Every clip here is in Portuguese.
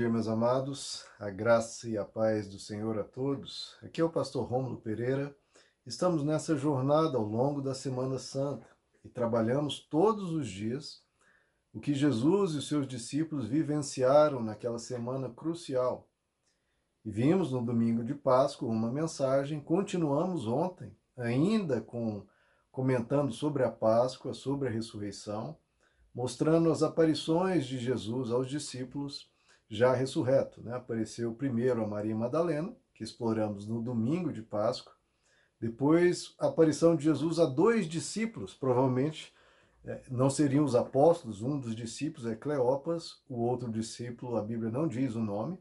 dia, meus amados, a graça e a paz do Senhor a todos. Aqui é o pastor Rômulo Pereira. Estamos nessa jornada ao longo da Semana Santa e trabalhamos todos os dias o que Jesus e os seus discípulos vivenciaram naquela semana crucial. E vimos no domingo de Páscoa uma mensagem, continuamos ontem, ainda com comentando sobre a Páscoa, sobre a ressurreição, mostrando as aparições de Jesus aos discípulos já ressurreto. Né? Apareceu primeiro a Maria Madalena, que exploramos no domingo de Páscoa, depois a aparição de Jesus a dois discípulos, provavelmente é, não seriam os apóstolos, um dos discípulos é Cleopas, o outro discípulo, a Bíblia não diz o nome,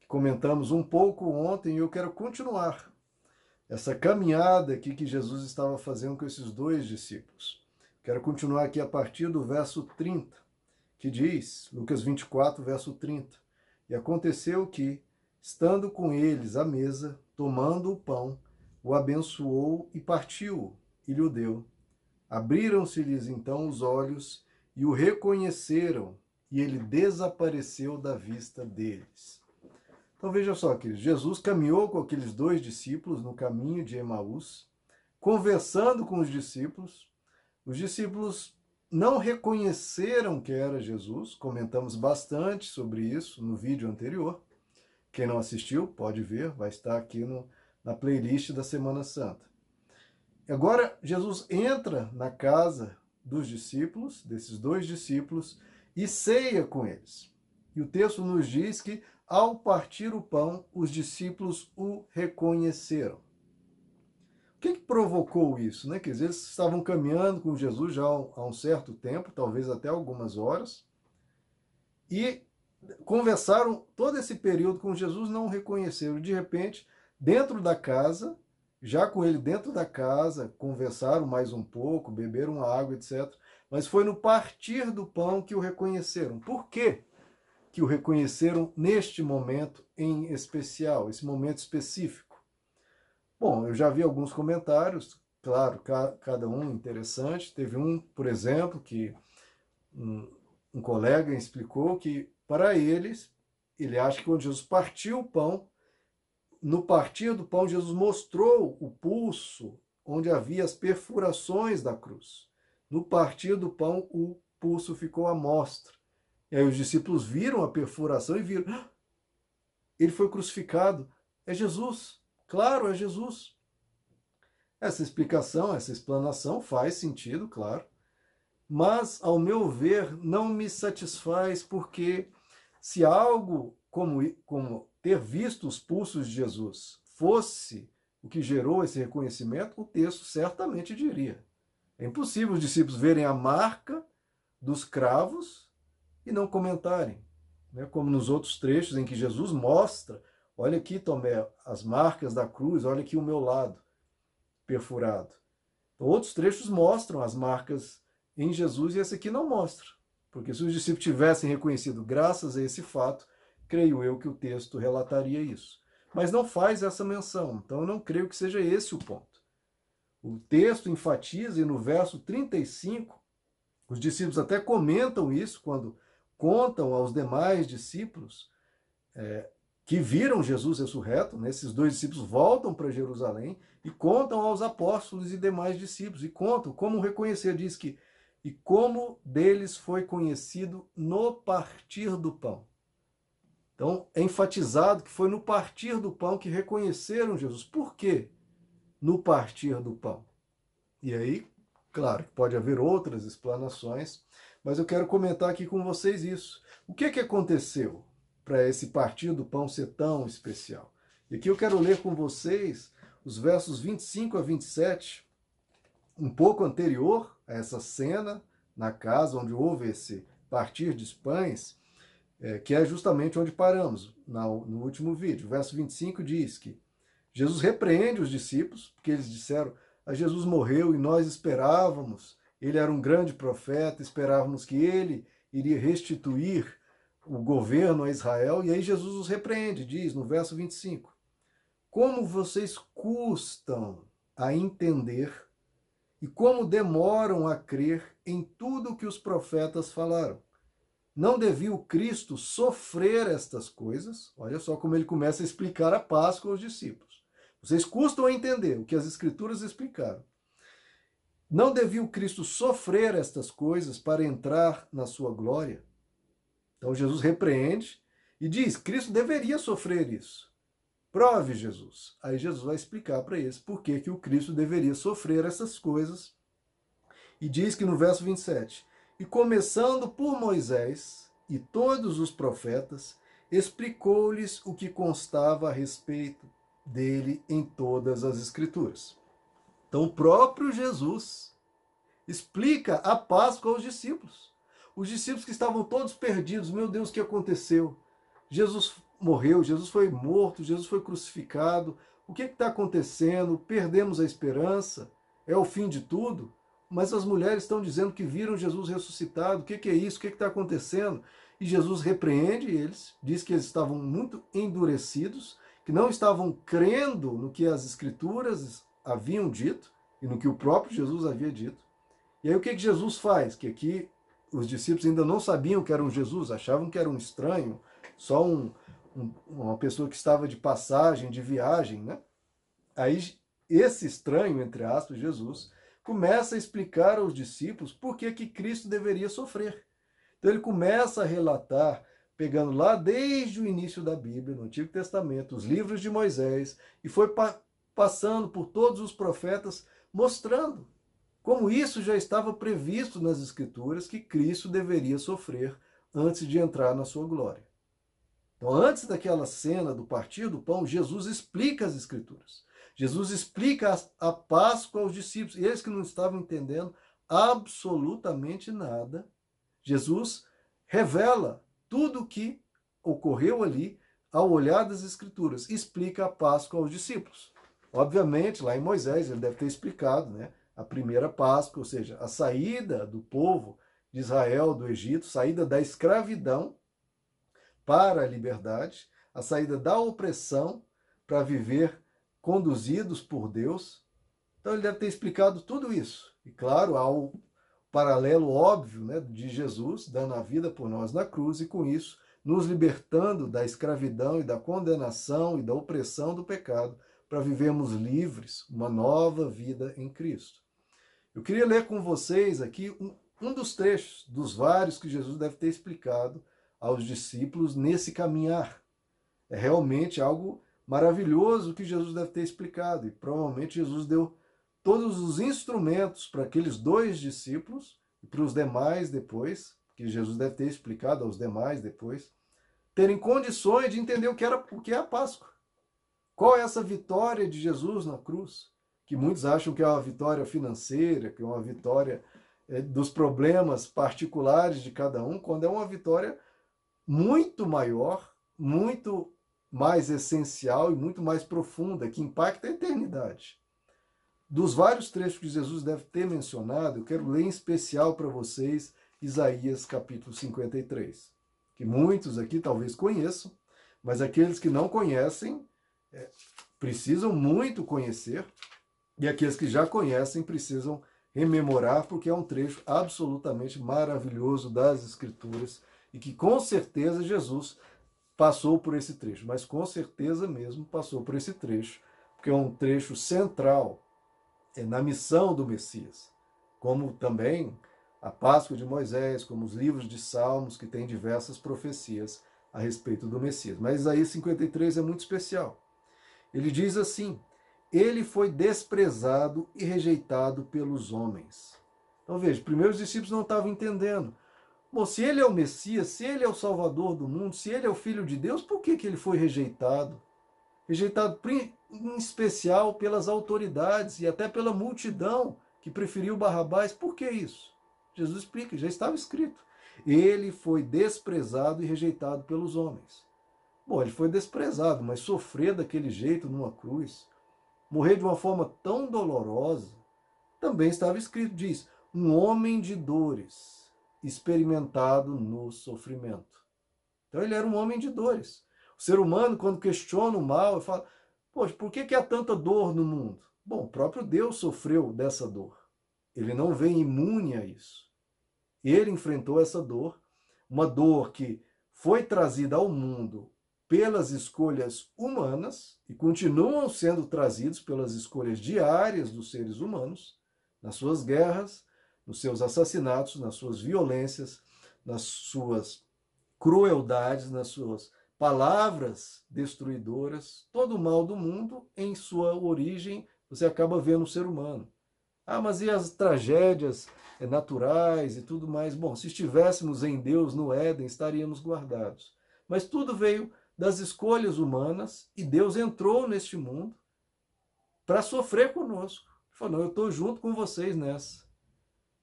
que comentamos um pouco ontem e eu quero continuar essa caminhada aqui que Jesus estava fazendo com esses dois discípulos. Quero continuar aqui a partir do verso 30 que diz, Lucas 24, verso 30, E aconteceu que, estando com eles à mesa, tomando o pão, o abençoou e partiu, e lhe o deu. Abriram-se-lhes então os olhos e o reconheceram, e ele desapareceu da vista deles. Então veja só, queridos, Jesus caminhou com aqueles dois discípulos no caminho de Emaús, conversando com os discípulos. Os discípulos não reconheceram que era Jesus. Comentamos bastante sobre isso no vídeo anterior. Quem não assistiu, pode ver, vai estar aqui no, na playlist da Semana Santa. Agora, Jesus entra na casa dos discípulos, desses dois discípulos, e ceia com eles. E o texto nos diz que, ao partir o pão, os discípulos o reconheceram. O que, que provocou isso? Né? Que eles estavam caminhando com Jesus já há um certo tempo, talvez até algumas horas, e conversaram todo esse período com Jesus, não o reconheceram. De repente, dentro da casa, já com ele dentro da casa, conversaram mais um pouco, beberam água, etc. Mas foi no partir do pão que o reconheceram. Por quê? Que o reconheceram neste momento em especial, esse momento específico. Bom, eu já vi alguns comentários, claro, cada um interessante. Teve um, por exemplo, que um, um colega explicou que para eles, ele acha que quando Jesus partiu o pão, no partir do pão, Jesus mostrou o pulso onde havia as perfurações da cruz. No partir do pão, o pulso ficou à mostra. E aí os discípulos viram a perfuração e viram: ah, ele foi crucificado. É Jesus. Claro, é Jesus. Essa explicação, essa explanação faz sentido, claro, mas, ao meu ver, não me satisfaz porque se algo como, como ter visto os pulsos de Jesus fosse o que gerou esse reconhecimento, o texto certamente diria. É impossível os discípulos verem a marca dos cravos e não comentarem, né? como nos outros trechos em que Jesus mostra Olha aqui, Tomé, as marcas da cruz, olha aqui o meu lado perfurado. Então, outros trechos mostram as marcas em Jesus e esse aqui não mostra. Porque se os discípulos tivessem reconhecido graças a esse fato, creio eu que o texto relataria isso. Mas não faz essa menção, então eu não creio que seja esse o ponto. O texto enfatiza, e no verso 35, os discípulos até comentam isso quando contam aos demais discípulos é, que viram Jesus ressurreto, né? esses dois discípulos voltam para Jerusalém e contam aos apóstolos e demais discípulos, e contam como reconhecer, diz que, e como deles foi conhecido no partir do pão. Então, é enfatizado que foi no partir do pão que reconheceram Jesus. Por quê? No partir do pão. E aí, claro, pode haver outras explanações, mas eu quero comentar aqui com vocês isso. O que, que aconteceu? Para esse partir do pão ser tão especial. E aqui eu quero ler com vocês os versos 25 a 27, um pouco anterior a essa cena na casa onde houve esse partir de pães, é, que é justamente onde paramos na, no último vídeo. O verso 25 diz que Jesus repreende os discípulos, porque eles disseram: a Jesus morreu e nós esperávamos, ele era um grande profeta, esperávamos que ele iria restituir o governo a Israel, e aí Jesus os repreende, diz no verso 25: Como vocês custam a entender e como demoram a crer em tudo que os profetas falaram. não devia o Cristo sofrer estas coisas? Olha só como ele começa a explicar a Páscoa aos discípulos. Vocês custam a entender o que as Escrituras explicaram. Não devia o Cristo sofrer estas coisas para entrar na sua glória? Então Jesus repreende e diz: Cristo deveria sofrer isso. Prove Jesus. Aí Jesus vai explicar para eles por que, que o Cristo deveria sofrer essas coisas. E diz que no verso 27, e começando por Moisés e todos os profetas, explicou-lhes o que constava a respeito dele em todas as Escrituras. Então, o próprio Jesus explica a Páscoa aos discípulos. Os discípulos que estavam todos perdidos, meu Deus, o que aconteceu? Jesus morreu, Jesus foi morto, Jesus foi crucificado. O que está acontecendo? Perdemos a esperança? É o fim de tudo? Mas as mulheres estão dizendo que viram Jesus ressuscitado. O que, que é isso? O que está acontecendo? E Jesus repreende eles, diz que eles estavam muito endurecidos, que não estavam crendo no que as Escrituras haviam dito e no que o próprio Jesus havia dito. E aí o que, que Jesus faz? Que aqui os discípulos ainda não sabiam que era um Jesus, achavam que era um estranho, só um, um, uma pessoa que estava de passagem, de viagem, né? Aí esse estranho, entre aspas, Jesus, começa a explicar aos discípulos por que, que Cristo deveria sofrer. Então ele começa a relatar, pegando lá desde o início da Bíblia, no Antigo Testamento, os livros de Moisés, e foi pa passando por todos os profetas, mostrando como isso já estava previsto nas Escrituras que Cristo deveria sofrer antes de entrar na sua glória. Então, antes daquela cena do partir do pão, Jesus explica as Escrituras. Jesus explica a Páscoa aos discípulos, eles que não estavam entendendo absolutamente nada. Jesus revela tudo o que ocorreu ali ao olhar das Escrituras, explica a Páscoa aos discípulos. Obviamente, lá em Moisés, ele deve ter explicado né, a primeira Páscoa, ou seja, a saída do povo de Israel do Egito, saída da escravidão para a liberdade, a saída da opressão para viver conduzidos por Deus. Então ele deve ter explicado tudo isso. E claro, há o paralelo óbvio né, de Jesus dando a vida por nós na cruz e com isso nos libertando da escravidão e da condenação e da opressão do pecado para vivermos livres, uma nova vida em Cristo. Eu queria ler com vocês aqui um, um dos trechos dos vários que Jesus deve ter explicado aos discípulos nesse caminhar. É realmente algo maravilhoso que Jesus deve ter explicado. E provavelmente Jesus deu todos os instrumentos para aqueles dois discípulos e para os demais depois, que Jesus deve ter explicado aos demais depois, terem condições de entender o que, era, o que é a Páscoa. Qual é essa vitória de Jesus na cruz? Que muitos acham que é uma vitória financeira, que é uma vitória é, dos problemas particulares de cada um, quando é uma vitória muito maior, muito mais essencial e muito mais profunda, que impacta a eternidade. Dos vários trechos que Jesus deve ter mencionado, eu quero ler em especial para vocês Isaías capítulo 53, que muitos aqui talvez conheçam, mas aqueles que não conhecem é, precisam muito conhecer, e aqueles que já conhecem precisam rememorar, porque é um trecho absolutamente maravilhoso das Escrituras e que com certeza Jesus passou por esse trecho, mas com certeza mesmo passou por esse trecho, porque é um trecho central é, na missão do Messias, como também a Páscoa de Moisés, como os livros de Salmos, que têm diversas profecias a respeito do Messias. Mas Isaías 53 é muito especial. Ele diz assim: Ele foi desprezado e rejeitado pelos homens. Então veja, primeiro os discípulos não estavam entendendo. Bom, se ele é o Messias, se ele é o Salvador do mundo, se ele é o Filho de Deus, por que, que ele foi rejeitado? Rejeitado em especial pelas autoridades e até pela multidão que preferiu Barrabás. Por que isso? Jesus explica, já estava escrito. Ele foi desprezado e rejeitado pelos homens. Bom, ele foi desprezado, mas sofrer daquele jeito numa cruz, morrer de uma forma tão dolorosa, também estava escrito, diz, um homem de dores experimentado no sofrimento. Então ele era um homem de dores. O ser humano, quando questiona o mal, fala: Poxa, por que, que há tanta dor no mundo? Bom, o próprio Deus sofreu dessa dor. Ele não vem imune a isso. Ele enfrentou essa dor, uma dor que foi trazida ao mundo pelas escolhas humanas e continuam sendo trazidos pelas escolhas diárias dos seres humanos, nas suas guerras, nos seus assassinatos, nas suas violências, nas suas crueldades, nas suas palavras destruidoras, todo o mal do mundo, em sua origem, você acaba vendo o ser humano. Ah, mas e as tragédias naturais e tudo mais? Bom, se estivéssemos em Deus no Éden, estaríamos guardados. Mas tudo veio das escolhas humanas e Deus entrou neste mundo para sofrer conosco. Ele falou: Eu estou junto com vocês nessa.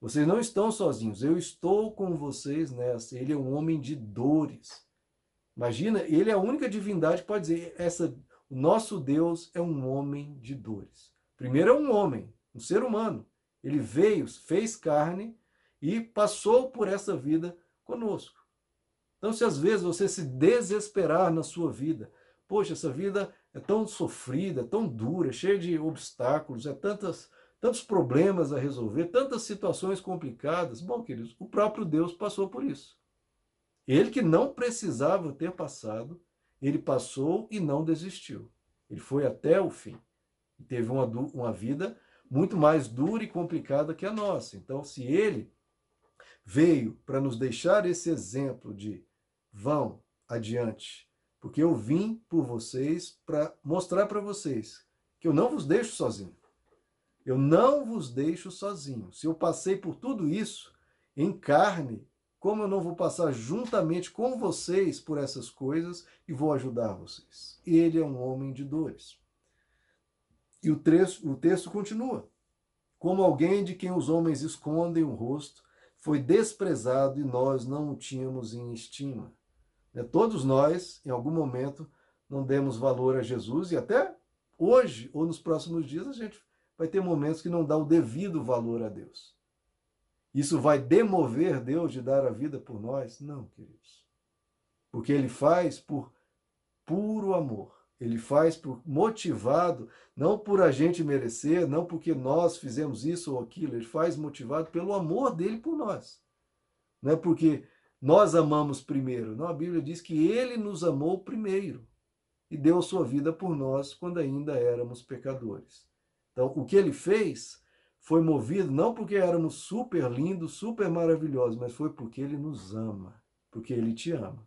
Vocês não estão sozinhos, eu estou com vocês nessa. Ele é um homem de dores. Imagina, ele é a única divindade que pode dizer: essa, o nosso Deus é um homem de dores. Primeiro é um homem, um ser humano. Ele veio, fez carne e passou por essa vida conosco. Então, se às vezes você se desesperar na sua vida, poxa, essa vida é tão sofrida, é tão dura, cheia de obstáculos, é tantas, tantos problemas a resolver, tantas situações complicadas. Bom, queridos, o próprio Deus passou por isso. Ele que não precisava ter passado, ele passou e não desistiu. Ele foi até o fim. E teve uma, uma vida muito mais dura e complicada que a nossa. Então, se ele veio para nos deixar esse exemplo de vão adiante, porque eu vim por vocês para mostrar para vocês que eu não vos deixo sozinho. Eu não vos deixo sozinho. Se eu passei por tudo isso em carne, como eu não vou passar juntamente com vocês por essas coisas e vou ajudar vocês? Ele é um homem de dores. E o texto, o texto continua. Como alguém de quem os homens escondem o rosto, foi desprezado e nós não o tínhamos em estima. Né? Todos nós, em algum momento, não demos valor a Jesus e até hoje ou nos próximos dias a gente vai ter momentos que não dá o devido valor a Deus. Isso vai demover Deus de dar a vida por nós? Não, queridos. Porque ele faz por puro amor. Ele faz por motivado, não por a gente merecer, não porque nós fizemos isso ou aquilo, ele faz motivado pelo amor dele por nós. Não é porque nós amamos primeiro. Não, a Bíblia diz que ele nos amou primeiro e deu sua vida por nós quando ainda éramos pecadores. Então, o que ele fez foi movido não porque éramos super lindos, super maravilhosos, mas foi porque ele nos ama, porque ele te ama.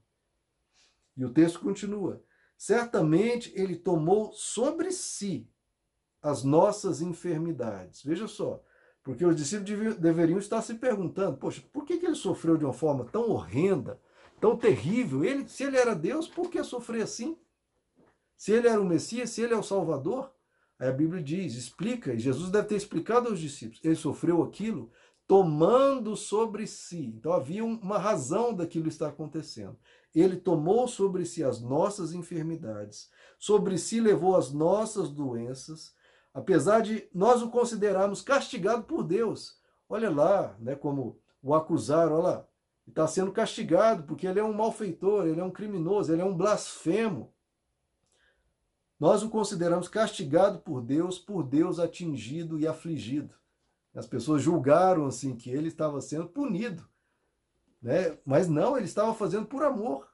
E o texto continua: certamente ele tomou sobre si as nossas enfermidades. Veja só, porque os discípulos deveriam estar se perguntando: poxa, por que, que ele sofreu de uma forma tão horrenda, tão terrível? Ele, se ele era Deus, por que sofrer assim? Se ele era o Messias, se ele é o Salvador? Aí a Bíblia diz, explica, e Jesus deve ter explicado aos discípulos: ele sofreu aquilo tomando sobre si. Então havia uma razão daquilo estar acontecendo. Ele tomou sobre si as nossas enfermidades, sobre si levou as nossas doenças apesar de nós o considerarmos castigado por Deus. Olha lá, né, como o acusaram, olha lá, está sendo castigado porque ele é um malfeitor, ele é um criminoso, ele é um blasfemo. Nós o consideramos castigado por Deus, por Deus atingido e afligido. As pessoas julgaram assim que ele estava sendo punido, né? Mas não, ele estava fazendo por amor.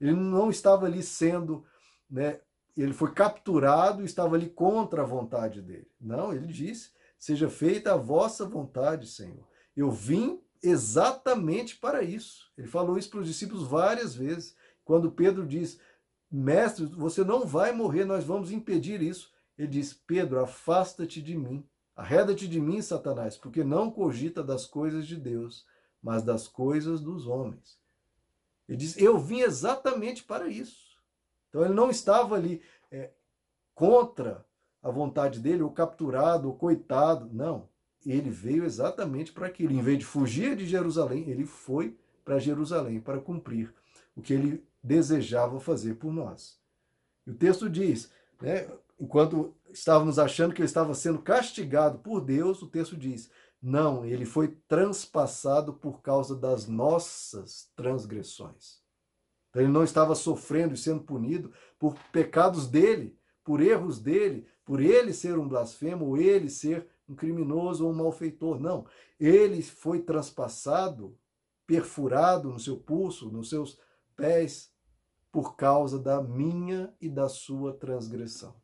Ele não estava ali sendo né, ele foi capturado e estava ali contra a vontade dele. Não, ele disse: Seja feita a vossa vontade, Senhor. Eu vim exatamente para isso. Ele falou isso para os discípulos várias vezes. Quando Pedro diz: Mestre, você não vai morrer, nós vamos impedir isso. Ele diz: Pedro, afasta-te de mim. Arreda-te de mim, Satanás, porque não cogita das coisas de Deus, mas das coisas dos homens. Ele diz: Eu vim exatamente para isso. Então ele não estava ali é, contra a vontade dele, ou capturado, ou coitado. Não. Ele veio exatamente para aquilo. Em vez de fugir de Jerusalém, ele foi para Jerusalém para cumprir o que ele desejava fazer por nós. E o texto diz, né, enquanto estávamos achando que ele estava sendo castigado por Deus, o texto diz: não, ele foi transpassado por causa das nossas transgressões. Então, ele não estava sofrendo e sendo punido por pecados dele, por erros dele, por ele ser um blasfemo, ou ele ser um criminoso ou um malfeitor. Não. Ele foi transpassado perfurado no seu pulso, nos seus pés, por causa da minha e da sua transgressão.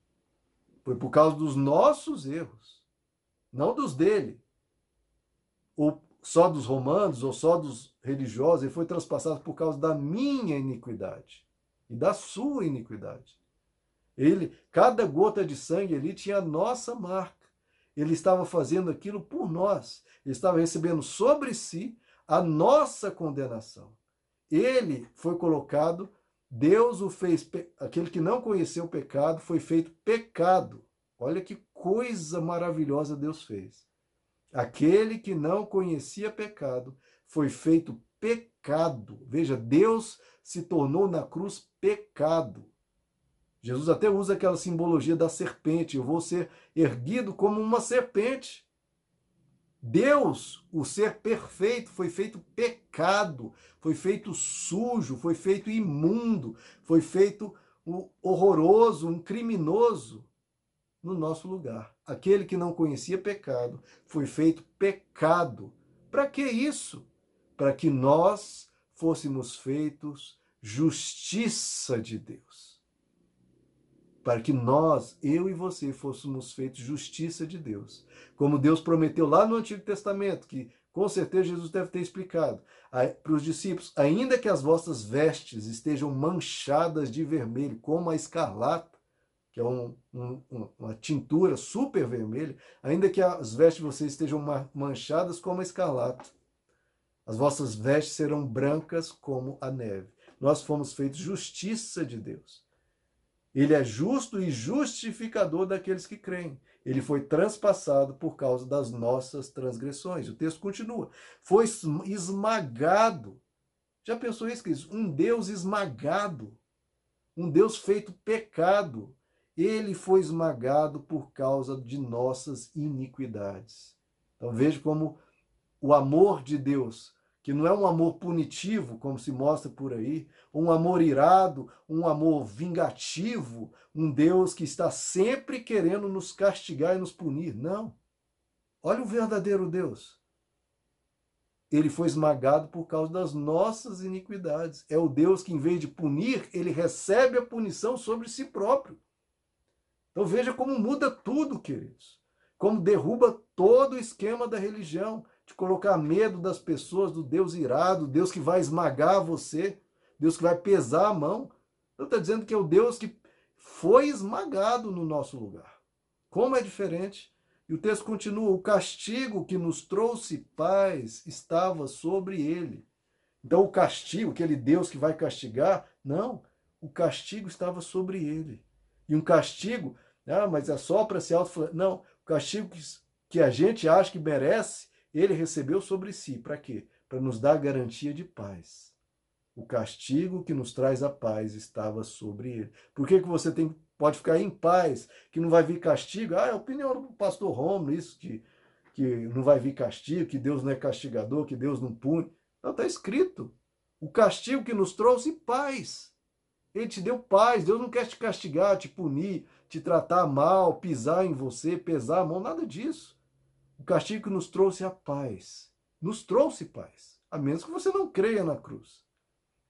Foi por causa dos nossos erros, não dos dele, só dos romanos, ou só dos religiosos, ele foi transpassado por causa da minha iniquidade e da sua iniquidade. Ele, cada gota de sangue ali tinha a nossa marca. Ele estava fazendo aquilo por nós. Ele estava recebendo sobre si a nossa condenação. Ele foi colocado, Deus o fez, aquele que não conheceu o pecado, foi feito pecado. Olha que coisa maravilhosa Deus fez. Aquele que não conhecia pecado foi feito pecado. Veja, Deus se tornou na cruz pecado. Jesus até usa aquela simbologia da serpente. Eu vou ser erguido como uma serpente. Deus, o ser perfeito, foi feito pecado, foi feito sujo, foi feito imundo, foi feito um horroroso, um criminoso no nosso lugar. Aquele que não conhecia pecado foi feito pecado. Para que isso? Para que nós fôssemos feitos justiça de Deus para que nós, eu e você, fôssemos feitos justiça de Deus. Como Deus prometeu lá no Antigo Testamento, que com certeza Jesus deve ter explicado para os discípulos: ainda que as vossas vestes estejam manchadas de vermelho, como a escarlata, que é um, um, uma tintura super vermelha, ainda que as vestes de vocês estejam manchadas como a escarlata, as vossas vestes serão brancas como a neve. Nós fomos feitos justiça de Deus. Ele é justo e justificador daqueles que creem. Ele foi transpassado por causa das nossas transgressões. O texto continua. Foi esmagado. Já pensou isso, queridos? Um Deus esmagado. Um Deus feito pecado. Ele foi esmagado por causa de nossas iniquidades. Então veja como o amor de Deus que não é um amor punitivo, como se mostra por aí, um amor irado, um amor vingativo, um Deus que está sempre querendo nos castigar e nos punir. Não. Olha o verdadeiro Deus. Ele foi esmagado por causa das nossas iniquidades. É o Deus que, em vez de punir, ele recebe a punição sobre si próprio. Então veja como muda tudo, queridos. Como derruba todo o esquema da religião de colocar medo das pessoas, do Deus irado, Deus que vai esmagar você, Deus que vai pesar a mão. Ele está dizendo que é o Deus que foi esmagado no nosso lugar. Como é diferente? E o texto continua: o castigo que nos trouxe paz estava sobre ele. Então, o castigo, aquele Deus que vai castigar, não, o castigo estava sobre ele. E um castigo, ah, mas é só para se auto Não, o castigo que, que a gente acha que merece, ele recebeu sobre si. Para quê? Para nos dar garantia de paz. O castigo que nos traz a paz estava sobre ele. Por que, que você tem, pode ficar em paz, que não vai vir castigo? Ah, é a opinião do pastor Romulo, isso, que, que não vai vir castigo, que Deus não é castigador, que Deus não pune. Não, está escrito. O castigo que nos trouxe paz. Ele te deu paz. Deus não quer te castigar, te punir, te tratar mal, pisar em você, pesar a mão, nada disso. O castigo nos trouxe a paz. Nos trouxe paz. A menos que você não creia na cruz.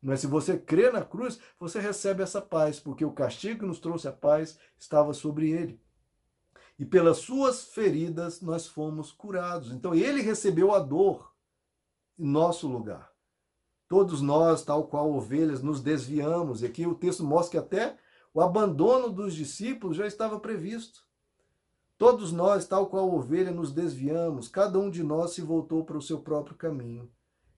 Mas se você crê na cruz, você recebe essa paz, porque o castigo que nos trouxe a paz estava sobre ele. E pelas suas feridas nós fomos curados. Então ele recebeu a dor em nosso lugar. Todos nós, tal qual ovelhas, nos desviamos. E aqui o texto mostra que até o abandono dos discípulos já estava previsto. Todos nós, tal qual ovelha, nos desviamos, cada um de nós se voltou para o seu próprio caminho,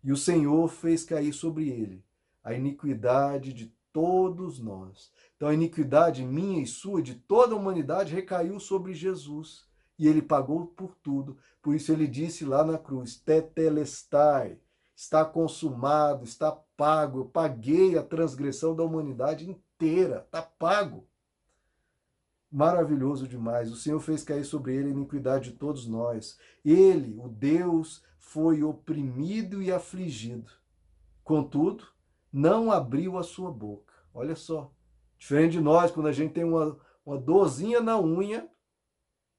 e o Senhor fez cair sobre ele a iniquidade de todos nós. Então a iniquidade minha e sua, de toda a humanidade, recaiu sobre Jesus, e ele pagou por tudo. Por isso ele disse lá na cruz: Tetelestai, está consumado, está pago. Eu paguei a transgressão da humanidade inteira, está pago maravilhoso demais. O Senhor fez cair sobre ele a iniquidade de todos nós. Ele, o Deus, foi oprimido e afligido. Contudo, não abriu a sua boca. Olha só. Diferente de nós, quando a gente tem uma, uma dorzinha na unha,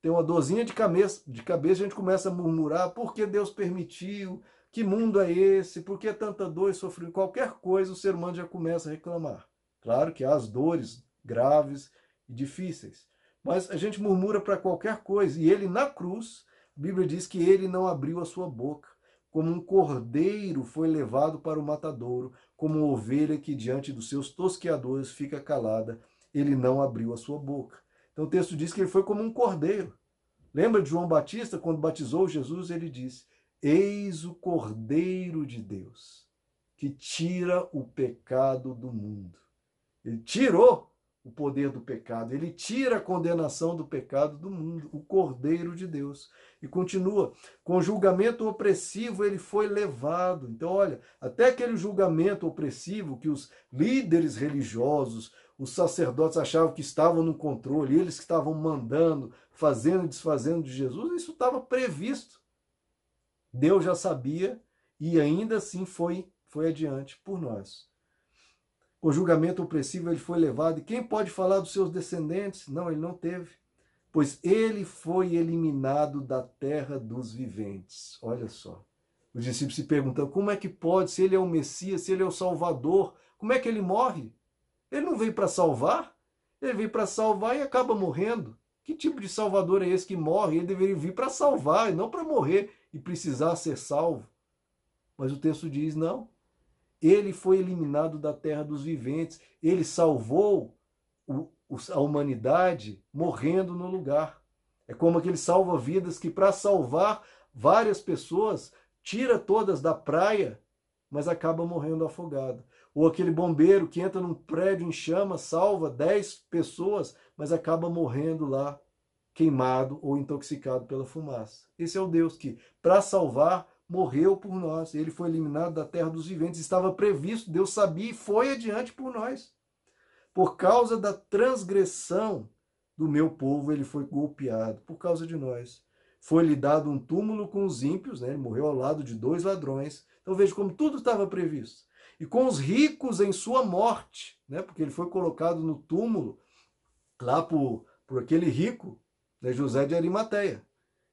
tem uma dorzinha de cabeça, de cabeça, a gente começa a murmurar porque Deus permitiu Que mundo é esse? Por que tanta dor e sofrimento? Qualquer coisa o ser humano já começa a reclamar. Claro que há as dores graves e difíceis, mas a gente murmura para qualquer coisa. E ele na cruz, a Bíblia diz que ele não abriu a sua boca. Como um cordeiro foi levado para o matadouro, como uma ovelha que diante dos seus tosqueadores fica calada, ele não abriu a sua boca. Então o texto diz que ele foi como um cordeiro. Lembra de João Batista, quando batizou Jesus, ele disse: Eis o cordeiro de Deus, que tira o pecado do mundo. Ele tirou o poder do pecado, ele tira a condenação do pecado do mundo, o Cordeiro de Deus. E continua, com julgamento opressivo ele foi levado. Então, olha, até aquele julgamento opressivo que os líderes religiosos, os sacerdotes achavam que estavam no controle, eles que estavam mandando, fazendo e desfazendo de Jesus, isso estava previsto. Deus já sabia e ainda assim foi, foi adiante por nós. O julgamento opressivo ele foi levado. E quem pode falar dos seus descendentes? Não, ele não teve. Pois ele foi eliminado da terra dos viventes. Olha só. Os discípulos se perguntam: como é que pode, se ele é o Messias, se ele é o Salvador, como é que ele morre? Ele não veio para salvar? Ele veio para salvar e acaba morrendo. Que tipo de Salvador é esse que morre? Ele deveria vir para salvar e não para morrer e precisar ser salvo. Mas o texto diz: não, ele foi eliminado da terra dos viventes, ele salvou o, a humanidade morrendo no lugar. É como aquele salva-vidas que, para salvar várias pessoas, tira todas da praia, mas acaba morrendo afogado. Ou aquele bombeiro que entra num prédio em chamas, salva 10 pessoas, mas acaba morrendo lá, queimado ou intoxicado pela fumaça. Esse é o Deus que, para salvar, morreu por nós. Ele foi eliminado da terra dos viventes. Estava previsto, Deus sabia e foi adiante por nós. Por causa da transgressão do meu povo, ele foi golpeado, por causa de nós. Foi-lhe dado um túmulo com os ímpios, né? ele morreu ao lado de dois ladrões. Então veja como tudo estava previsto. E com os ricos em sua morte, né? porque ele foi colocado no túmulo lá por, por aquele rico, né? José de Arimateia.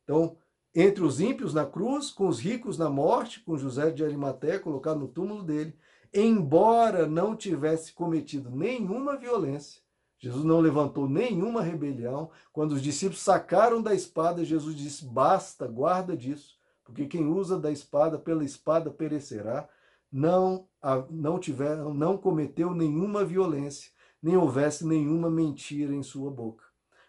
Então, entre os ímpios na cruz, com os ricos na morte, com José de Arimaté colocado no túmulo dele, embora não tivesse cometido nenhuma violência, Jesus não levantou nenhuma rebelião. Quando os discípulos sacaram da espada, Jesus disse: Basta, guarda disso, porque quem usa da espada pela espada perecerá. Não, não tiver, não cometeu nenhuma violência, nem houvesse nenhuma mentira em sua boca.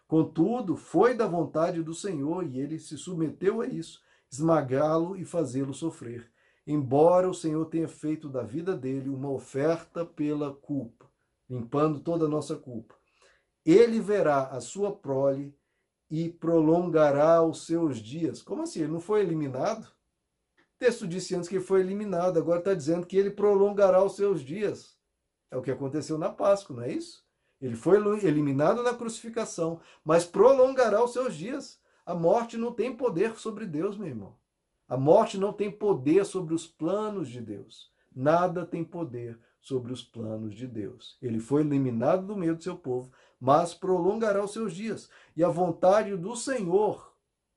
Contudo, foi da vontade do Senhor e ele se submeteu a isso, esmagá-lo e fazê-lo sofrer, embora o Senhor tenha feito da vida dele uma oferta pela culpa, limpando toda a nossa culpa. Ele verá a sua prole e prolongará os seus dias. Como assim? Ele não foi eliminado? O texto disse antes que ele foi eliminado, agora está dizendo que ele prolongará os seus dias. É o que aconteceu na Páscoa, não é isso? Ele foi eliminado na crucificação, mas prolongará os seus dias. A morte não tem poder sobre Deus, meu irmão. A morte não tem poder sobre os planos de Deus. Nada tem poder sobre os planos de Deus. Ele foi eliminado do meio do seu povo, mas prolongará os seus dias. E a vontade do Senhor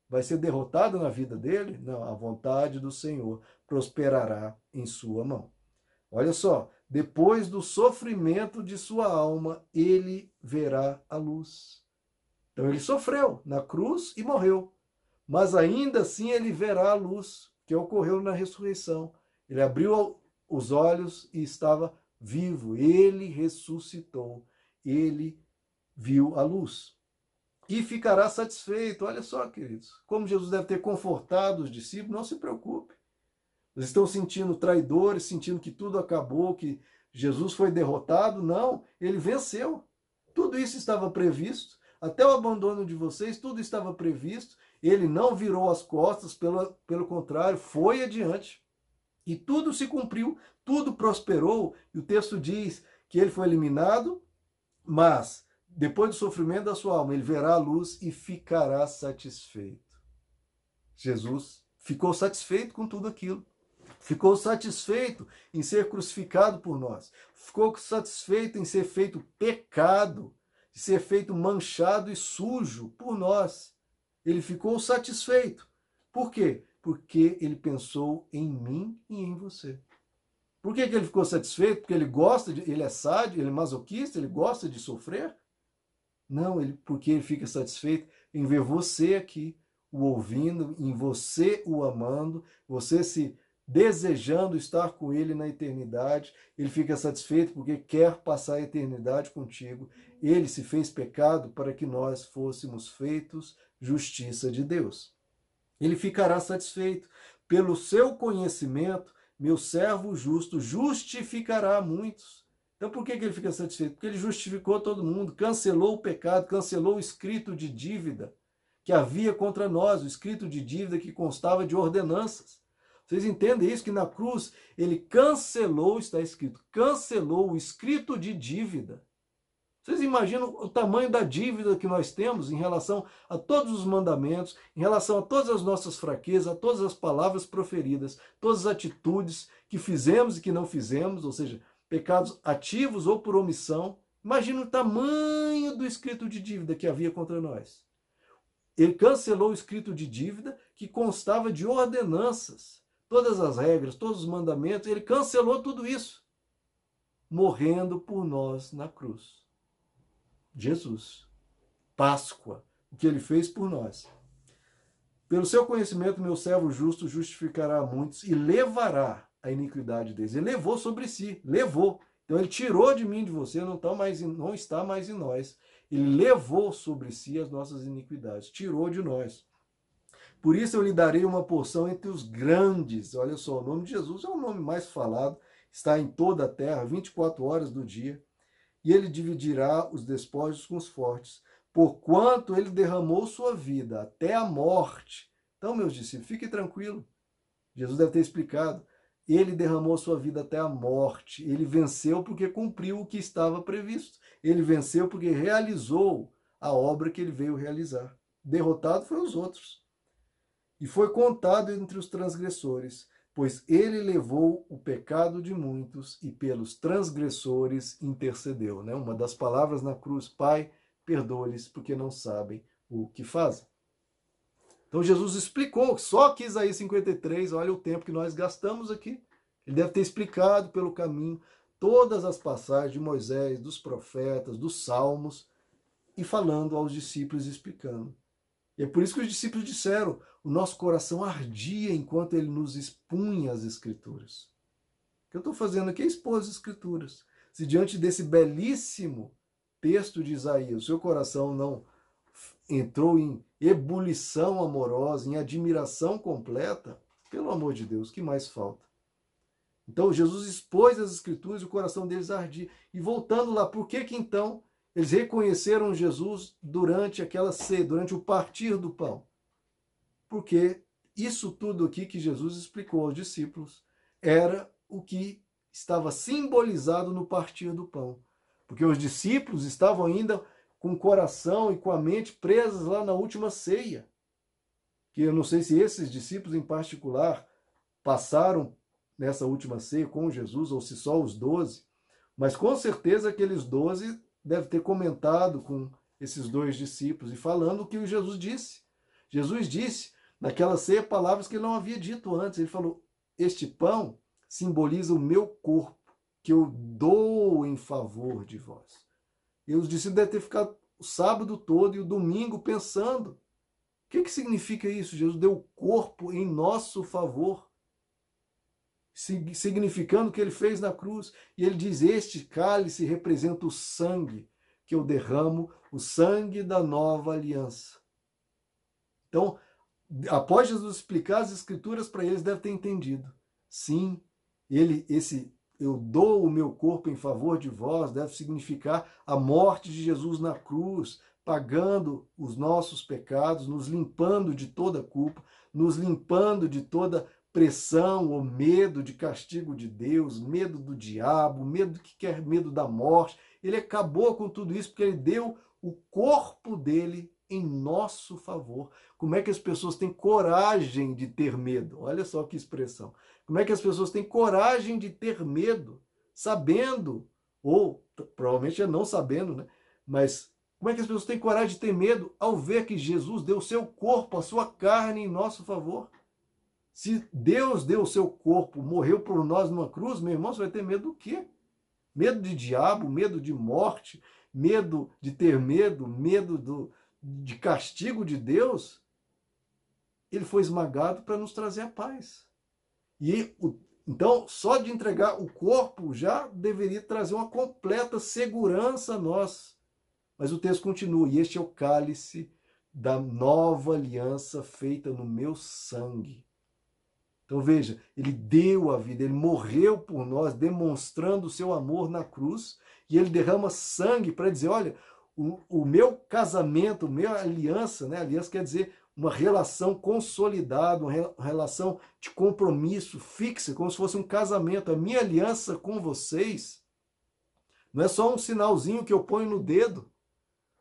vai ser derrotada na vida dele? Não, a vontade do Senhor prosperará em sua mão. Olha só, depois do sofrimento de sua alma, ele verá a luz. Então ele sofreu na cruz e morreu. Mas ainda assim ele verá a luz que ocorreu na ressurreição. Ele abriu os olhos e estava vivo. Ele ressuscitou. Ele viu a luz. E ficará satisfeito. Olha só, queridos, como Jesus deve ter confortado os discípulos, não se preocupe. Eles estão sentindo traidores, sentindo que tudo acabou, que Jesus foi derrotado. Não, ele venceu. Tudo isso estava previsto. Até o abandono de vocês, tudo estava previsto. Ele não virou as costas, pelo, pelo contrário, foi adiante. E tudo se cumpriu, tudo prosperou. E o texto diz que ele foi eliminado, mas depois do sofrimento da sua alma, ele verá a luz e ficará satisfeito. Jesus ficou satisfeito com tudo aquilo ficou satisfeito em ser crucificado por nós, ficou satisfeito em ser feito pecado, de ser feito manchado e sujo por nós. Ele ficou satisfeito. Por quê? Porque ele pensou em mim e em você. Por que, que ele ficou satisfeito? Porque ele gosta de. Ele é sádio, ele é masoquista, ele gosta de sofrer? Não, ele, porque ele fica satisfeito em ver você aqui, o ouvindo, em você o amando, você se desejando estar com ele na eternidade. Ele fica satisfeito porque quer passar a eternidade contigo. Ele se fez pecado para que nós fôssemos feitos justiça de Deus. Ele ficará satisfeito pelo seu conhecimento, meu servo justo justificará muitos. Então por que, que ele fica satisfeito? Porque ele justificou todo mundo, cancelou o pecado, cancelou o escrito de dívida que havia contra nós, o escrito de dívida que constava de ordenanças. Vocês entendem isso? Que na cruz ele cancelou, está escrito, cancelou o escrito de dívida. Vocês imaginam o tamanho da dívida que nós temos em relação a todos os mandamentos, em relação a todas as nossas fraquezas, a todas as palavras proferidas, todas as atitudes que fizemos e que não fizemos, ou seja, pecados ativos ou por omissão. Imagina o tamanho do escrito de dívida que havia contra nós. Ele cancelou o escrito de dívida que constava de ordenanças todas as regras, todos os mandamentos, ele cancelou tudo isso, morrendo por nós na cruz. Jesus, Páscoa, o que ele fez por nós. Pelo seu conhecimento, meu servo justo justificará muitos e levará a iniquidade deles. Ele levou sobre si, levou. Então ele tirou de mim, de você, não está mais, não está mais em nós. Ele levou sobre si as nossas iniquidades, tirou de nós. Por isso eu lhe darei uma porção entre os grandes. Olha só, o nome de Jesus é o nome mais falado, está em toda a terra, 24 horas do dia. E ele dividirá os despojos com os fortes, porquanto ele derramou sua vida até a morte. Então, meus discípulos, fiquem tranquilos. Jesus deve ter explicado. Ele derramou sua vida até a morte. Ele venceu porque cumpriu o que estava previsto. Ele venceu porque realizou a obra que ele veio realizar. Derrotado foi os outros e foi contado entre os transgressores, pois ele levou o pecado de muitos e pelos transgressores intercedeu. Né? Uma das palavras na cruz, Pai, perdoa-lhes porque não sabem o que fazem. Então Jesus explicou, só que Isaías 53, olha o tempo que nós gastamos aqui. Ele deve ter explicado pelo caminho todas as passagens de Moisés, dos profetas, dos salmos, e falando aos discípulos, explicando. E é por isso que os discípulos disseram: o nosso coração ardia enquanto ele nos expunha as Escrituras. O que eu estou fazendo aqui é expor as Escrituras. Se diante desse belíssimo texto de Isaías, o seu coração não entrou em ebulição amorosa, em admiração completa, pelo amor de Deus, que mais falta? Então Jesus expôs as Escrituras e o coração deles ardia. E voltando lá, por que que então eles reconheceram Jesus durante aquela ceia, durante o partir do pão. Porque isso tudo aqui que Jesus explicou aos discípulos era o que estava simbolizado no partir do pão. Porque os discípulos estavam ainda com o coração e com a mente presas lá na última ceia. Que eu não sei se esses discípulos em particular passaram nessa última ceia com Jesus ou se só os doze, mas com certeza aqueles doze deve ter comentado com esses dois discípulos e falando o que Jesus disse. Jesus disse naquela ceia palavras que ele não havia dito antes. Ele falou: Este pão simboliza o meu corpo, que eu dou em favor de vós. E os discípulos devem ter ficado o sábado todo e o domingo pensando: o que, que significa isso? Jesus deu o corpo em nosso favor significando o que ele fez na cruz. E ele diz: Este cálice representa o sangue que eu derramo, o sangue da nova aliança. Então, após Jesus explicar as escrituras para eles, deve ter entendido. Sim, ele esse eu dou o meu corpo em favor de vós deve significar a morte de Jesus na cruz, pagando os nossos pecados, nos limpando de toda culpa, nos limpando de toda pressão ou medo de castigo de Deus, medo do diabo, medo que quer medo da morte. Ele acabou com tudo isso porque ele deu o corpo dele em nosso favor. Como é que as pessoas têm coragem de ter medo? Olha só que expressão. Como é que as pessoas têm coragem de ter medo, sabendo ou provavelmente é não sabendo, né? Mas como é que as pessoas têm coragem de ter medo ao ver que Jesus deu o seu corpo, a sua carne em nosso favor? Se Deus deu o seu corpo, morreu por nós numa cruz, meu irmão, você vai ter medo do quê? Medo de diabo, medo de morte, medo de ter medo, medo do, de castigo de Deus? Ele foi esmagado para nos trazer a paz. E então, só de entregar o corpo já deveria trazer uma completa segurança a nós. Mas o texto continua: e este é o cálice da nova aliança feita no meu sangue. Então veja, ele deu a vida, ele morreu por nós, demonstrando o seu amor na cruz, e ele derrama sangue para dizer: olha, o, o, meu casamento, a minha aliança, né? Aliança quer dizer uma relação consolidada, uma relação de compromisso fixa, como se fosse um casamento. A minha aliança com vocês não é só um sinalzinho que eu ponho no dedo,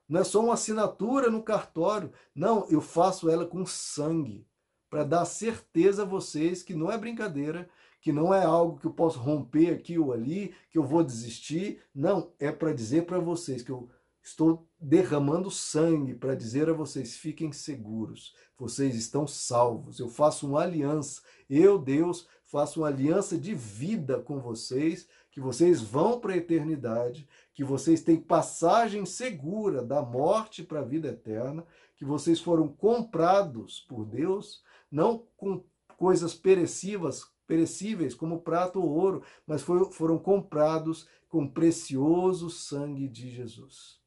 não é só uma assinatura no cartório. Não, eu faço ela com sangue para dar certeza a vocês que não é brincadeira, que não é algo que eu posso romper aqui ou ali, que eu vou desistir. Não, é para dizer para vocês que eu estou derramando sangue para dizer a vocês: fiquem seguros, vocês estão salvos. Eu faço uma aliança, eu, Deus, faço uma aliança de vida com vocês, que vocês vão para a eternidade, que vocês têm passagem segura da morte para a vida eterna, que vocês foram comprados por Deus não com coisas perecíveis, perecíveis como prata ou ouro, mas foi, foram comprados com precioso sangue de Jesus.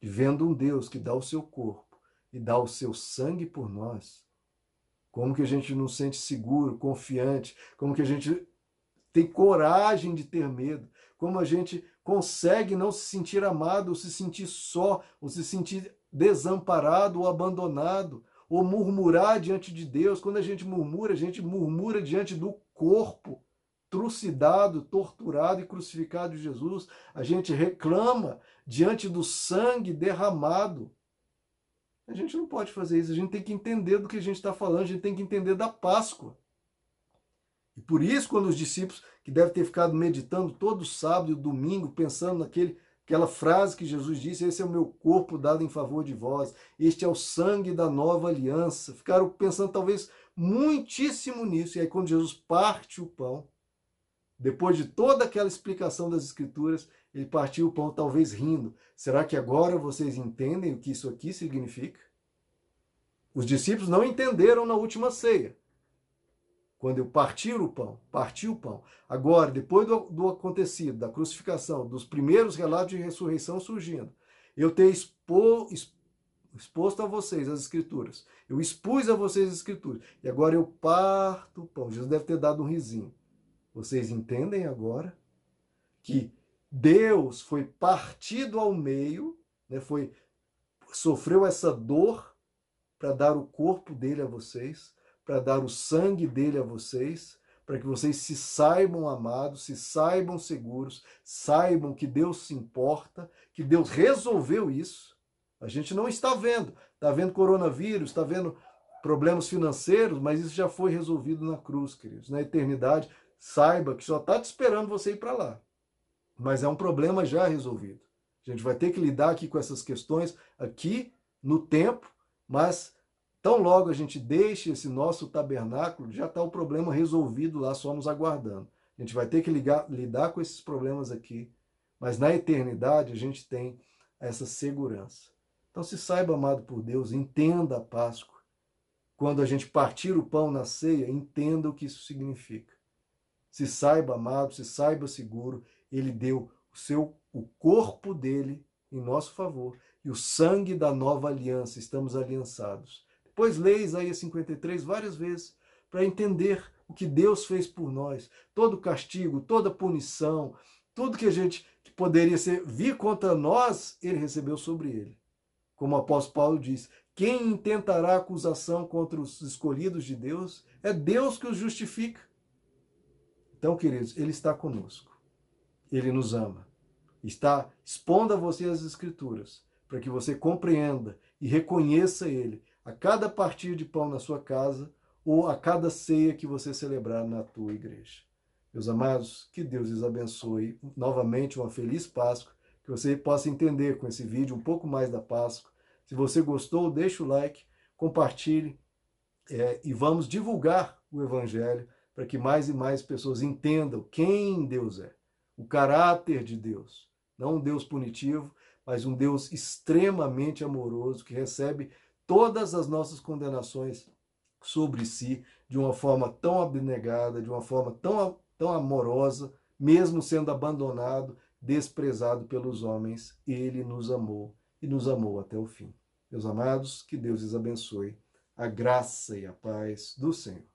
E vendo um Deus que dá o seu corpo e dá o seu sangue por nós, como que a gente não sente seguro, confiante, como que a gente tem coragem de ter medo, como a gente consegue não se sentir amado, ou se sentir só, ou se sentir desamparado ou abandonado, ou murmurar diante de Deus. Quando a gente murmura, a gente murmura diante do corpo trucidado, torturado e crucificado de Jesus. A gente reclama diante do sangue derramado. A gente não pode fazer isso, a gente tem que entender do que a gente está falando, a gente tem que entender da Páscoa. E por isso, quando os discípulos, que devem ter ficado meditando todo sábado e domingo, pensando naquele Aquela frase que Jesus disse: Esse é o meu corpo dado em favor de vós, este é o sangue da nova aliança. Ficaram pensando talvez muitíssimo nisso. E aí, quando Jesus parte o pão, depois de toda aquela explicação das Escrituras, ele partiu o pão, talvez rindo. Será que agora vocês entendem o que isso aqui significa? Os discípulos não entenderam na última ceia quando eu partir o pão, parti o pão. Agora, depois do, do, acontecido, da crucificação, dos primeiros relatos de ressurreição surgindo, eu ter expo, exposto a vocês as escrituras, eu expus a vocês as escrituras, e agora eu parto o pão. Jesus deve ter dado um risinho. Vocês entendem agora que Deus foi partido ao meio, né, foi sofreu essa dor para dar o corpo dele a vocês, para dar o sangue dele a vocês, para que vocês se saibam amados, se saibam seguros, saibam que Deus se importa, que Deus resolveu isso. A gente não está vendo, está vendo coronavírus, está vendo problemas financeiros, mas isso já foi resolvido na cruz, queridos. Na eternidade, saiba que só está te esperando você ir para lá. Mas é um problema já resolvido. A gente vai ter que lidar aqui com essas questões aqui no tempo, mas Tão logo a gente deixe esse nosso tabernáculo, já está o problema resolvido lá, só nos aguardando. A gente vai ter que ligar, lidar com esses problemas aqui, mas na eternidade a gente tem essa segurança. Então se saiba amado por Deus, entenda a Páscoa. Quando a gente partir o pão na ceia, entenda o que isso significa. Se saiba amado, se saiba seguro, ele deu o seu o corpo dele em nosso favor e o sangue da nova aliança, estamos aliançados. Depois leia Isaías 53 várias vezes para entender o que Deus fez por nós. Todo castigo, toda punição, tudo que a gente poderia ser vir contra nós, ele recebeu sobre ele. Como o apóstolo Paulo diz, quem intentará acusação contra os escolhidos de Deus? É Deus que os justifica. Então, queridos, ele está conosco. Ele nos ama. Está expondo a você as escrituras para que você compreenda e reconheça ele a cada partir de pão na sua casa ou a cada ceia que você celebrar na tua igreja. Meus amados, que Deus lhes abençoe. Novamente, uma feliz Páscoa. Que você possa entender com esse vídeo um pouco mais da Páscoa. Se você gostou, deixe o like, compartilhe. é, e vamos divulgar o Evangelho para que mais e mais pessoas entendam quem Deus é, o caráter de Deus. Não um Deus punitivo, mas um Deus extremamente amoroso que recebe todas as nossas condenações sobre si de uma forma tão abnegada, de uma forma tão, tão amorosa, mesmo sendo abandonado, desprezado pelos homens, ele nos amou e nos amou até o fim. Meus amados, que Deus lhes abençoe. A graça e a paz do Senhor.